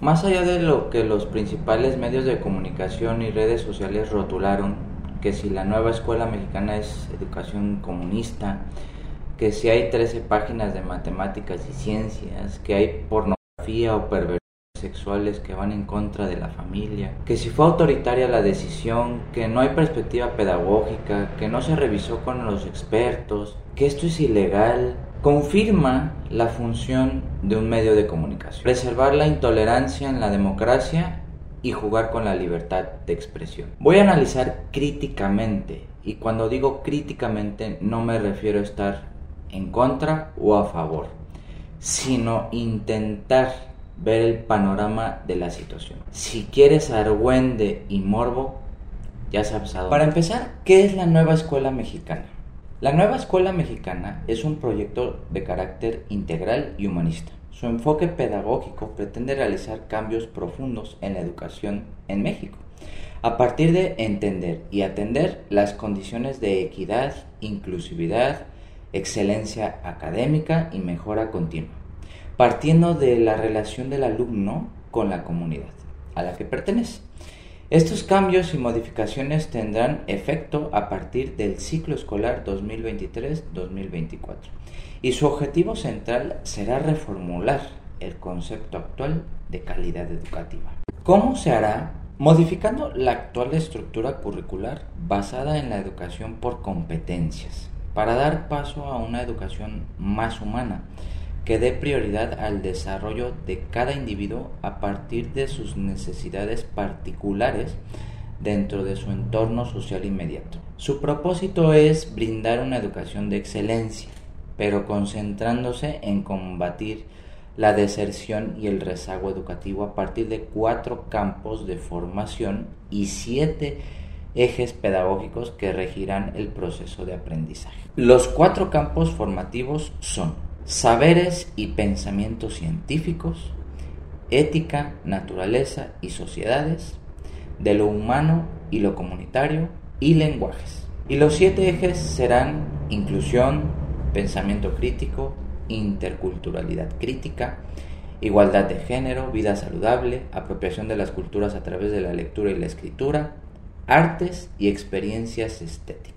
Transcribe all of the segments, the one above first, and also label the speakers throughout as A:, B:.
A: Más allá de lo que los principales medios de comunicación y redes sociales rotularon, que si la nueva escuela mexicana es educación comunista, que si hay 13 páginas de matemáticas y ciencias, que hay pornografía o perversiones sexuales que van en contra de la familia, que si fue autoritaria la decisión, que no hay perspectiva pedagógica, que no se revisó con los expertos, que esto es ilegal, confirma la función de un medio de comunicación, preservar la intolerancia en la democracia y jugar con la libertad de expresión. Voy a analizar críticamente, y cuando digo críticamente no me refiero a estar en contra o a favor, sino intentar ver el panorama de la situación. Si quieres argüende y morbo, ya sabes a dónde. Para empezar, ¿qué es la nueva escuela mexicana? La nueva escuela mexicana es un proyecto de carácter integral y humanista. Su enfoque pedagógico pretende realizar cambios profundos en la educación en México, a partir de entender y atender las condiciones de equidad, inclusividad, excelencia académica y mejora continua, partiendo de la relación del alumno con la comunidad a la que pertenece. Estos cambios y modificaciones tendrán efecto a partir del ciclo escolar 2023-2024 y su objetivo central será reformular el concepto actual de calidad educativa. ¿Cómo se hará? Modificando la actual estructura curricular basada en la educación por competencias, para dar paso a una educación más humana, que dé prioridad al desarrollo de cada individuo a partir de sus necesidades particulares dentro de su entorno social inmediato. Su propósito es brindar una educación de excelencia, pero concentrándose en combatir la deserción y el rezago educativo a partir de cuatro campos de formación y siete ejes pedagógicos que regirán el proceso de aprendizaje. Los cuatro campos formativos son saberes y pensamientos científicos, ética, naturaleza y sociedades, de lo humano y lo comunitario y lenguajes. Y los siete ejes serán inclusión, pensamiento crítico, interculturalidad crítica, igualdad de género, vida saludable, apropiación de las culturas a través de la lectura y la escritura, artes y experiencias estéticas.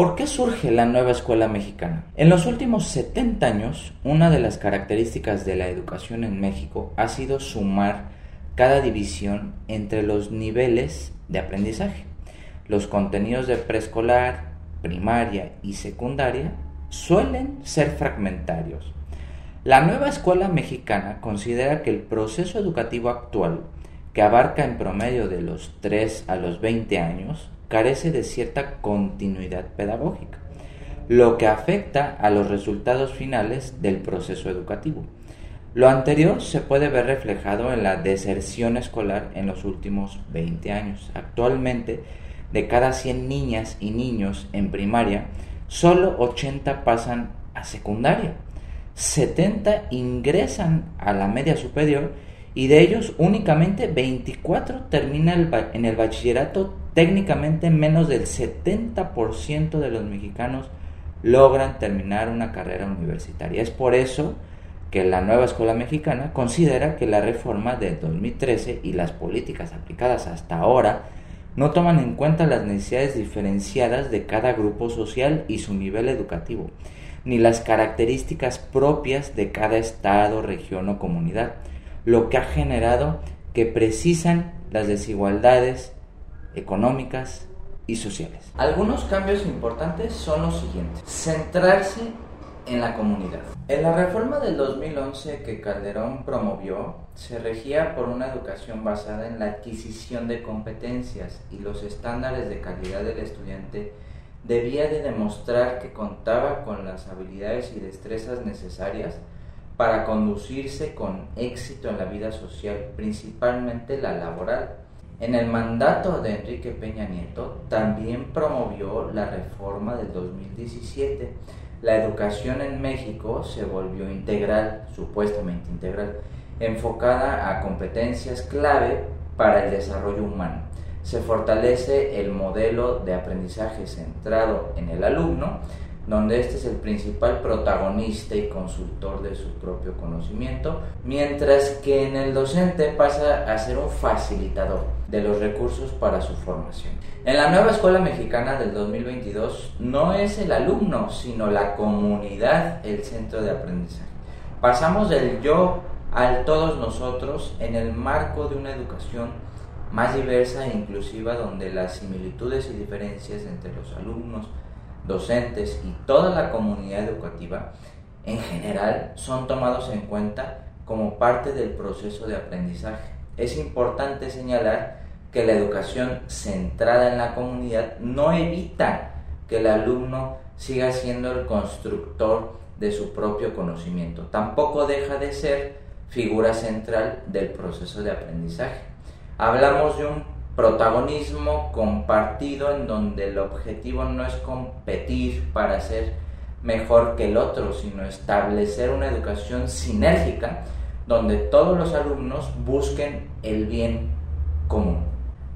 A: ¿Por qué surge la nueva escuela mexicana? En los últimos 70 años, una de las características de la educación en México ha sido sumar cada división entre los niveles de aprendizaje. Los contenidos de preescolar, primaria y secundaria suelen ser fragmentarios. La nueva escuela mexicana considera que el proceso educativo actual, que abarca en promedio de los 3 a los 20 años, carece de cierta continuidad pedagógica, lo que afecta a los resultados finales del proceso educativo. Lo anterior se puede ver reflejado en la deserción escolar en los últimos 20 años. Actualmente, de cada 100 niñas y niños en primaria, solo 80 pasan a secundaria, 70 ingresan a la media superior y de ellos únicamente 24 terminan en el bachillerato técnicamente menos del 70% de los mexicanos logran terminar una carrera universitaria. Es por eso que la nueva escuela mexicana considera que la reforma de 2013 y las políticas aplicadas hasta ahora no toman en cuenta las necesidades diferenciadas de cada grupo social y su nivel educativo, ni las características propias de cada estado, región o comunidad, lo que ha generado que precisan las desigualdades económicas y sociales. Algunos cambios importantes son los siguientes. Centrarse en la comunidad. En la reforma del 2011 que Calderón promovió, se regía por una educación basada en la adquisición de competencias y los estándares de calidad del estudiante debía de demostrar que contaba con las habilidades y destrezas necesarias para conducirse con éxito en la vida social, principalmente la laboral. En el mandato de Enrique Peña Nieto también promovió la reforma del 2017. La educación en México se volvió integral, supuestamente integral, enfocada a competencias clave para el desarrollo humano. Se fortalece el modelo de aprendizaje centrado en el alumno, donde este es el principal protagonista y consultor de su propio conocimiento, mientras que en el docente pasa a ser un facilitador de los recursos para su formación. En la nueva escuela mexicana del 2022 no es el alumno, sino la comunidad el centro de aprendizaje. Pasamos del yo al todos nosotros en el marco de una educación más diversa e inclusiva donde las similitudes y diferencias entre los alumnos, docentes y toda la comunidad educativa en general son tomados en cuenta como parte del proceso de aprendizaje. Es importante señalar que la educación centrada en la comunidad no evita que el alumno siga siendo el constructor de su propio conocimiento. Tampoco deja de ser figura central del proceso de aprendizaje. Hablamos de un protagonismo compartido en donde el objetivo no es competir para ser mejor que el otro, sino establecer una educación sinérgica donde todos los alumnos busquen el bien común.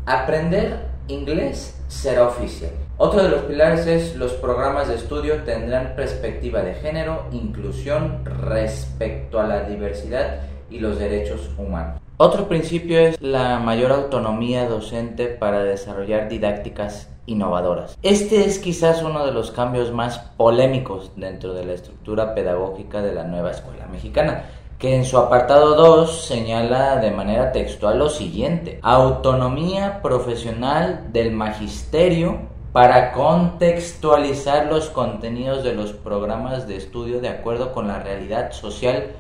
A: Aprender inglés será oficial. Otro de los pilares es los programas de estudio tendrán perspectiva de género, inclusión respecto a la diversidad y los derechos humanos. Otro principio es la mayor autonomía docente para desarrollar didácticas innovadoras. Este es quizás uno de los cambios más polémicos dentro de la estructura pedagógica de la nueva escuela mexicana, que en su apartado 2 señala de manera textual lo siguiente, autonomía profesional del magisterio para contextualizar los contenidos de los programas de estudio de acuerdo con la realidad social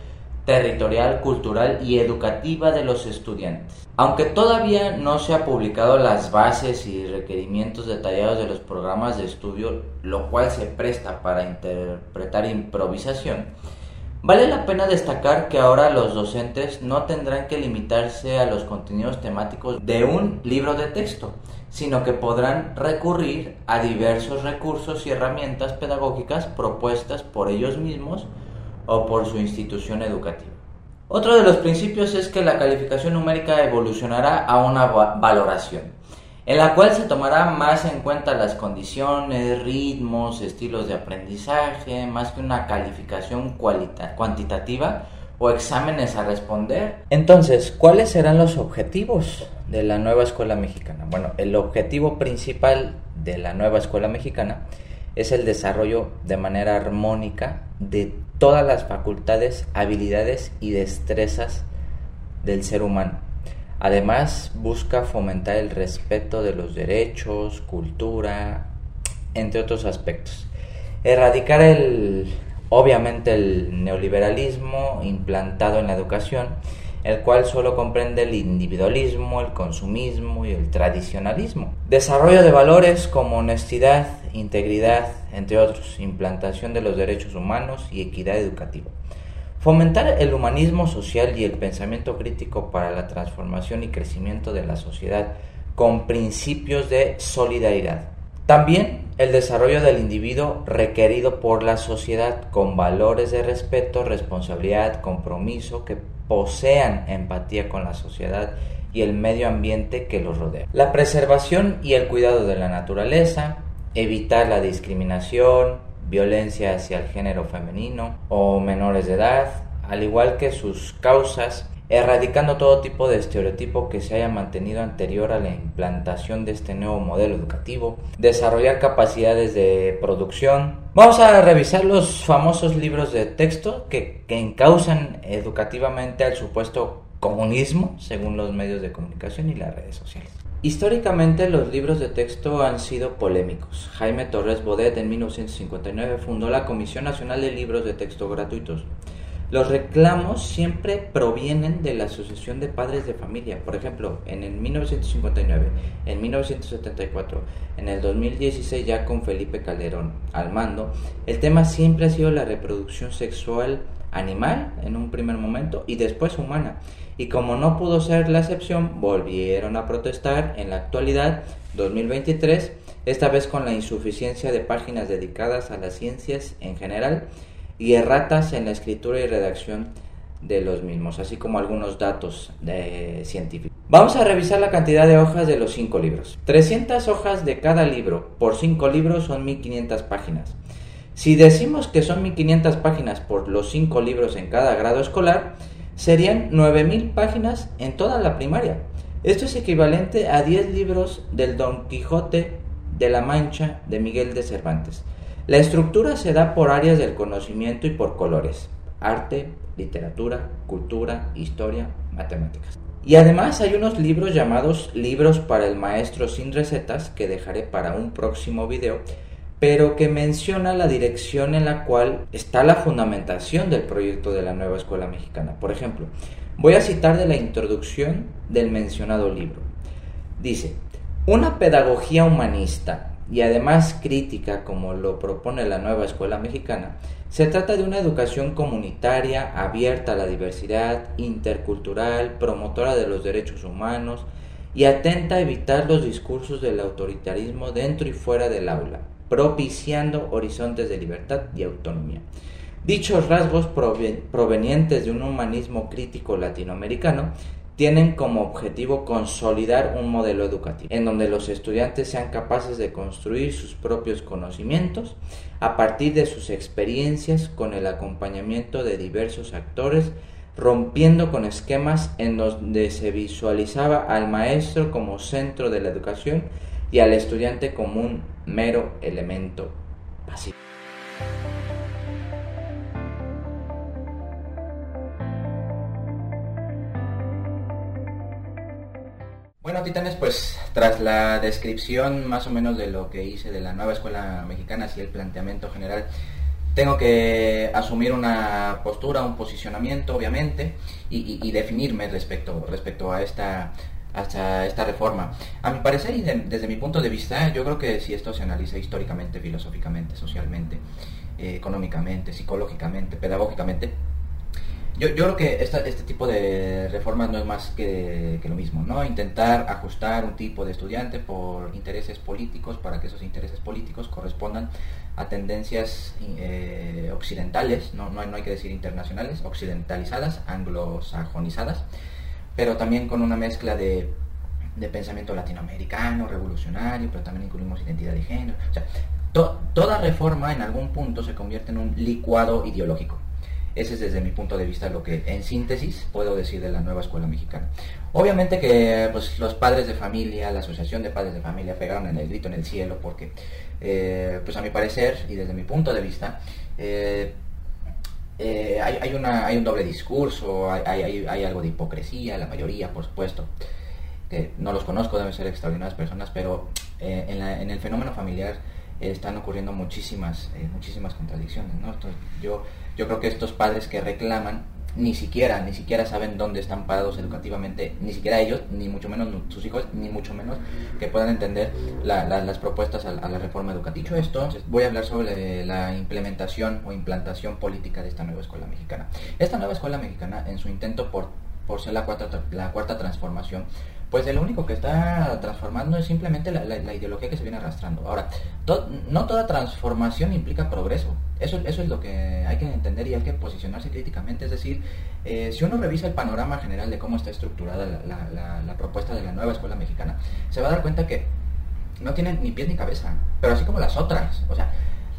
A: territorial, cultural y educativa de los estudiantes. Aunque todavía no se han publicado las bases y requerimientos detallados de los programas de estudio, lo cual se presta para interpretar improvisación, vale la pena destacar que ahora los docentes no tendrán que limitarse a los contenidos temáticos de un libro de texto, sino que podrán recurrir a diversos recursos y herramientas pedagógicas propuestas por ellos mismos o por su institución educativa. Otro de los principios es que la calificación numérica evolucionará a una valoración, en la cual se tomará más en cuenta las condiciones, ritmos, estilos de aprendizaje, más que una calificación cuantitativa o exámenes a responder. Entonces, ¿cuáles serán los objetivos de la nueva escuela mexicana? Bueno, el objetivo principal de la nueva escuela mexicana es el desarrollo de manera armónica de todas las facultades, habilidades y destrezas del ser humano. Además, busca fomentar el respeto de los derechos, cultura, entre otros aspectos. Erradicar el, obviamente, el neoliberalismo implantado en la educación el cual solo comprende el individualismo, el consumismo y el tradicionalismo. Desarrollo de valores como honestidad, integridad, entre otros, implantación de los derechos humanos y equidad educativa. Fomentar el humanismo social y el pensamiento crítico para la transformación y crecimiento de la sociedad con principios de solidaridad. También el desarrollo del individuo requerido por la sociedad con valores de respeto, responsabilidad, compromiso que posean empatía con la sociedad y el medio ambiente que los rodea. La preservación y el cuidado de la naturaleza, evitar la discriminación, violencia hacia el género femenino o menores de edad, al igual que sus causas erradicando todo tipo de estereotipo que se haya mantenido anterior a la implantación de este nuevo modelo educativo, desarrollar capacidades de producción. Vamos a revisar los famosos libros de texto que, que encausan educativamente al supuesto comunismo, según los medios de comunicación y las redes sociales. Históricamente los libros de texto han sido polémicos. Jaime Torres Bodet en 1959 fundó la Comisión Nacional de Libros de Texto Gratuitos los reclamos siempre provienen de la Asociación de Padres de Familia. Por ejemplo, en el 1959, en 1974, en el 2016 ya con Felipe Calderón al mando, el tema siempre ha sido la reproducción sexual animal en un primer momento y después humana. Y como no pudo ser la excepción, volvieron a protestar en la actualidad, 2023, esta vez con la insuficiencia de páginas dedicadas a las ciencias en general y erratas en la escritura y redacción de los mismos, así como algunos datos científicos. Vamos a revisar la cantidad de hojas de los cinco libros. 300 hojas de cada libro por cinco libros son 1500 páginas.
B: Si decimos que son 1500 páginas por los 5 libros en cada grado escolar, serían 9000 páginas en toda la primaria. Esto es equivalente a 10 libros del Don Quijote de la Mancha de Miguel de Cervantes. La estructura se da por áreas del conocimiento y por colores, arte, literatura, cultura, historia, matemáticas. Y además hay unos libros llamados libros para el maestro sin recetas que dejaré para un próximo video, pero que menciona la dirección en la cual está la fundamentación del proyecto de la nueva escuela mexicana. Por ejemplo, voy a citar de la introducción del mencionado libro. Dice, una pedagogía humanista y además crítica como lo propone la nueva escuela mexicana, se trata de una educación comunitaria, abierta a la diversidad, intercultural, promotora de los derechos humanos y atenta a evitar los discursos del autoritarismo dentro y fuera del aula, propiciando horizontes de libertad y autonomía. Dichos rasgos provenientes de un humanismo crítico latinoamericano tienen como objetivo consolidar un modelo educativo en donde los estudiantes sean capaces de construir sus propios conocimientos a partir de sus experiencias con el acompañamiento de diversos actores, rompiendo con esquemas en donde se visualizaba al maestro como centro de la educación y al estudiante como un mero elemento pasivo. Bueno, titanes, pues tras la descripción más o menos de lo que hice de la nueva escuela mexicana y el planteamiento general, tengo que asumir una postura, un posicionamiento, obviamente, y, definirme respecto, respecto a esta hasta esta reforma. A mi parecer y desde mi punto de vista, yo creo que si esto se analiza históricamente, filosóficamente, socialmente, eh, económicamente, psicológicamente, pedagógicamente, yo, yo creo que esta, este tipo de reformas no es más que, lo mismo, ¿no? Intentar ajustar un tipo de estudiante por intereses políticos para que esos intereses políticos correspondan a tendencias eh, occidentales, no, no, hay, que decir internacionales, occidentalizadas, anglosajonizadas, pero también con una mezcla de, de pensamiento latinoamericano, revolucionario, pero también incluimos identidad de género. O sea, toda reforma en algún punto se convierte en un licuado ideológico. Ese es desde mi punto de vista lo que en síntesis puedo decir de la nueva escuela mexicana. Obviamente que pues, los padres de familia, la Asociación de Padres de Familia pegaron en el grito en el cielo porque, eh, pues a mi parecer y desde mi punto de vista, eh, eh, hay, una, hay un doble discurso, hay, hay, algo de hipocresía, la mayoría, por supuesto, que no los conozco, deben ser extraordinarias personas, pero en, en, el fenómeno familiar están ocurriendo muchísimas, muchísimas contradicciones. ¿no? yo yo creo que estos padres que reclaman ni siquiera, ni siquiera saben dónde están parados educativamente, ni siquiera ellos, ni mucho menos sus hijos, ni mucho menos que puedan entender las propuestas a, la reforma educativa. Dicho esto, voy a hablar sobre la implementación o implantación política de esta nueva escuela mexicana. Esta nueva escuela mexicana, en su intento por, por ser la cuarta, la cuarta transformación, pues lo único que está transformando es simplemente la, ideología que se viene arrastrando. Ahora, no toda transformación implica progreso. Eso, eso es lo que hay que entender y hay que posicionarse críticamente. Es decir, eh, si uno revisa el panorama general de cómo está estructurada la, propuesta de la nueva escuela mexicana, se va a dar cuenta que no tiene ni pies ni cabeza, pero así como las otras. O sea,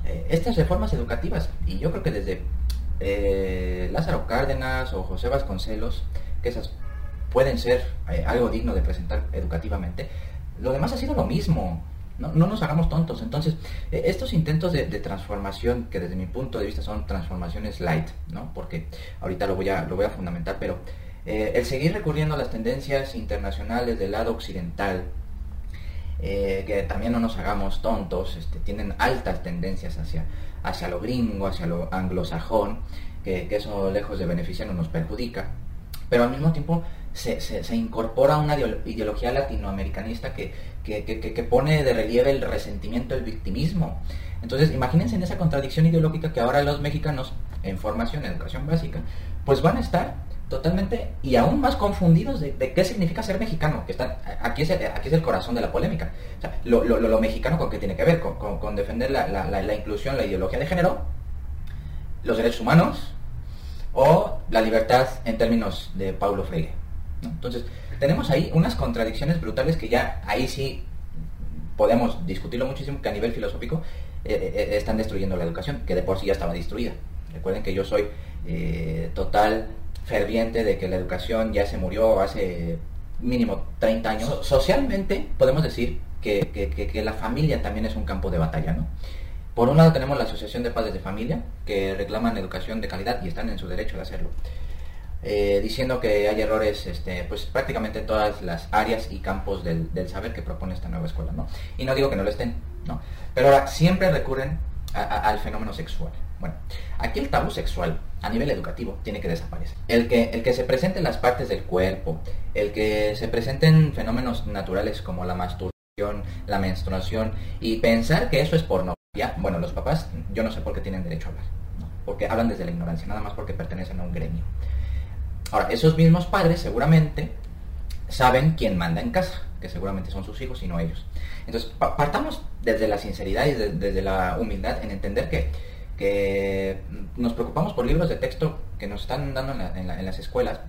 B: eh, estas reformas educativas, y yo creo que desde eh, Lázaro Cárdenas o José Vasconcelos, que esas pueden ser eh, algo digno de presentar educativamente, lo demás ha sido lo mismo. No, nos hagamos tontos. Entonces, eh, estos intentos de, transformación, que desde mi punto de vista son transformaciones light, ¿no? porque ahorita lo voy a, fundamentar, pero eh, el seguir recurriendo a las tendencias internacionales del lado occidental, que también no nos hagamos tontos, este, tienen altas tendencias hacia, hacia lo gringo, hacia lo anglosajón, que, que eso lejos de beneficiarnos nos perjudica, pero al mismo tiempo se, se, incorpora una ideología latinoamericanista que, que, pone de relieve el resentimiento, el victimismo. Entonces, imagínense en esa contradicción ideológica que ahora los mexicanos, en formación, educación básica, pues van a estar totalmente y aún más confundidos de, qué significa ser mexicano, que están, aquí, es el, aquí es el corazón de la polémica. lo, lo, mexicano con qué tiene que ver, con, defender la, la, inclusión, la ideología de género, los derechos humanos o la libertad en términos de Paulo Freire. Entonces, tenemos ahí unas contradicciones brutales que ya ahí sí podemos discutirlo muchísimo, que a nivel filosófico están destruyendo la educación, que de por sí ya estaba destruida. Recuerden que yo soy total ferviente de que la educación ya se murió hace mínimo 30 años. socialmente podemos decir que, la familia también es un campo de batalla, ¿no? Por un lado tenemos la Asociación de Padres de Familia, que reclaman educación de calidad y están en su derecho de hacerlo. Eh, diciendo que hay errores este, pues prácticamente en todas las áreas y campos del, saber que propone esta nueva escuela, ¿no? Y no digo que no lo estén, ¿no? Pero ahora siempre recurren al fenómeno sexual. Bueno, aquí el tabú sexual a nivel educativo tiene que desaparecer. El que, el que se presenten las partes del cuerpo, el que se presenten fenómenos naturales como la masturbación, la menstruación y pensar que eso es pornografía, bueno, los papás yo no sé por qué tienen derecho a hablar, porque hablan desde la ignorancia, nada más porque pertenecen a un gremio. Ahora, esos mismos padres seguramente saben quién manda en casa, que seguramente son sus hijos y no ellos. Entonces, partamos desde la sinceridad y desde la humildad en entender que, que nos preocupamos por libros de texto que nos están dando en las escuelas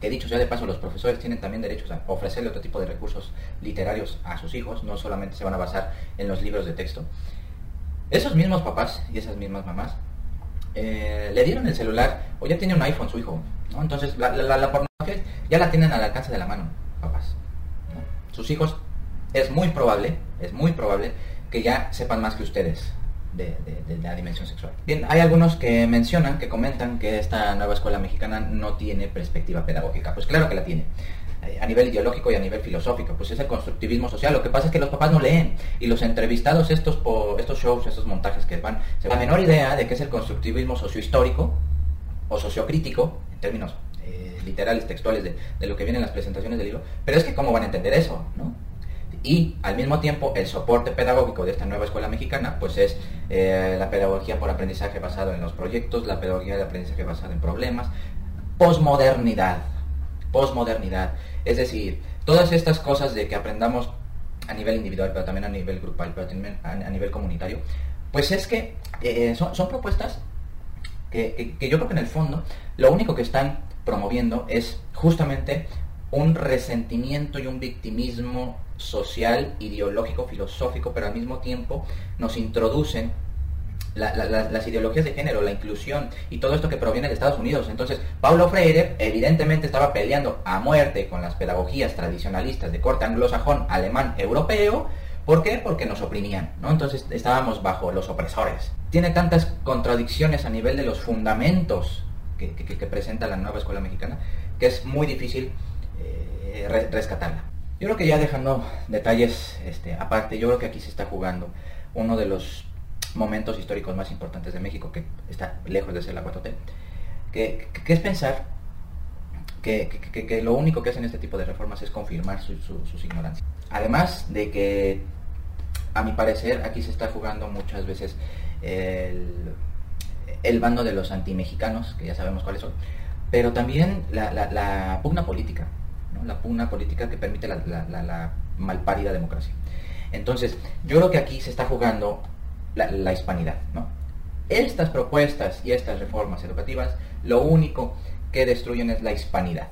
B: que dicho sea de paso, los profesores tienen también derechos a ofrecerle otro tipo de recursos literarios a sus hijos, no solamente se van a basar en los libros de texto. Esos mismos papás y esas mismas mamás eh, le dieron el celular o ya tiene un iPhone su hijo, ¿no? Entonces la, pornografía ya la tienen al alcance de la mano, papás. Sus hijos es muy probable, es muy probable que ya sepan más que ustedes de, la dimensión sexual. Bien, hay algunos que mencionan, que comentan que esta nueva escuela mexicana no tiene perspectiva pedagógica. Pues claro que la tiene a nivel ideológico y a nivel filosófico, pues es el constructivismo social. Lo que pasa es que los papás no leen y los entrevistados, estos, estos shows, estos montajes que van, se la menor idea de qué es el constructivismo sociohistórico o sociocrítico, en términos eh, literales, textuales de, de, lo que viene en las presentaciones del libro, pero es que cómo van a entender eso, ¿no? y al mismo tiempo el soporte pedagógico de esta nueva escuela mexicana pues es eh, la pedagogía por aprendizaje basado en los proyectos, la pedagogía de aprendizaje basado en problemas, posmodernidad, posmodernidad, es decir, todas estas cosas de que aprendamos a nivel individual, pero también a nivel grupal, pero también a, nivel comunitario, pues es que eh, son, propuestas que, que yo creo que en el fondo lo único que están promoviendo es justamente un resentimiento y un victimismo social, ideológico, filosófico, pero al mismo tiempo nos introducen las ideologías de género, la inclusión y todo esto que proviene de Estados Unidos. Entonces, Paulo Freire evidentemente estaba peleando a muerte con las pedagogías tradicionalistas de corte anglosajón, alemán, europeo. ¿Por qué? Porque nos oprimían, ¿no? Entonces estábamos bajo los opresores. Tiene tantas contradicciones a nivel de los fundamentos que, presenta la nueva escuela mexicana que es muy difícil eh, rescatarla. Yo creo que ya dejando detalles este, aparte, yo creo que aquí se está jugando uno de los momentos históricos más importantes de México, que está lejos de ser la 4T, que, es pensar que, lo único que hacen este tipo de reformas es confirmar sus ignorancias. Además de que, a mi parecer, aquí se está jugando muchas veces el, bando de los antimexicanos, que ya sabemos cuáles son, pero también la pugna política la pugna política que permite la, la, malparida democracia. Entonces, yo creo que aquí se está jugando la, hispanidad. ¿no? Estas propuestas y estas reformas educativas lo único que destruyen es la hispanidad.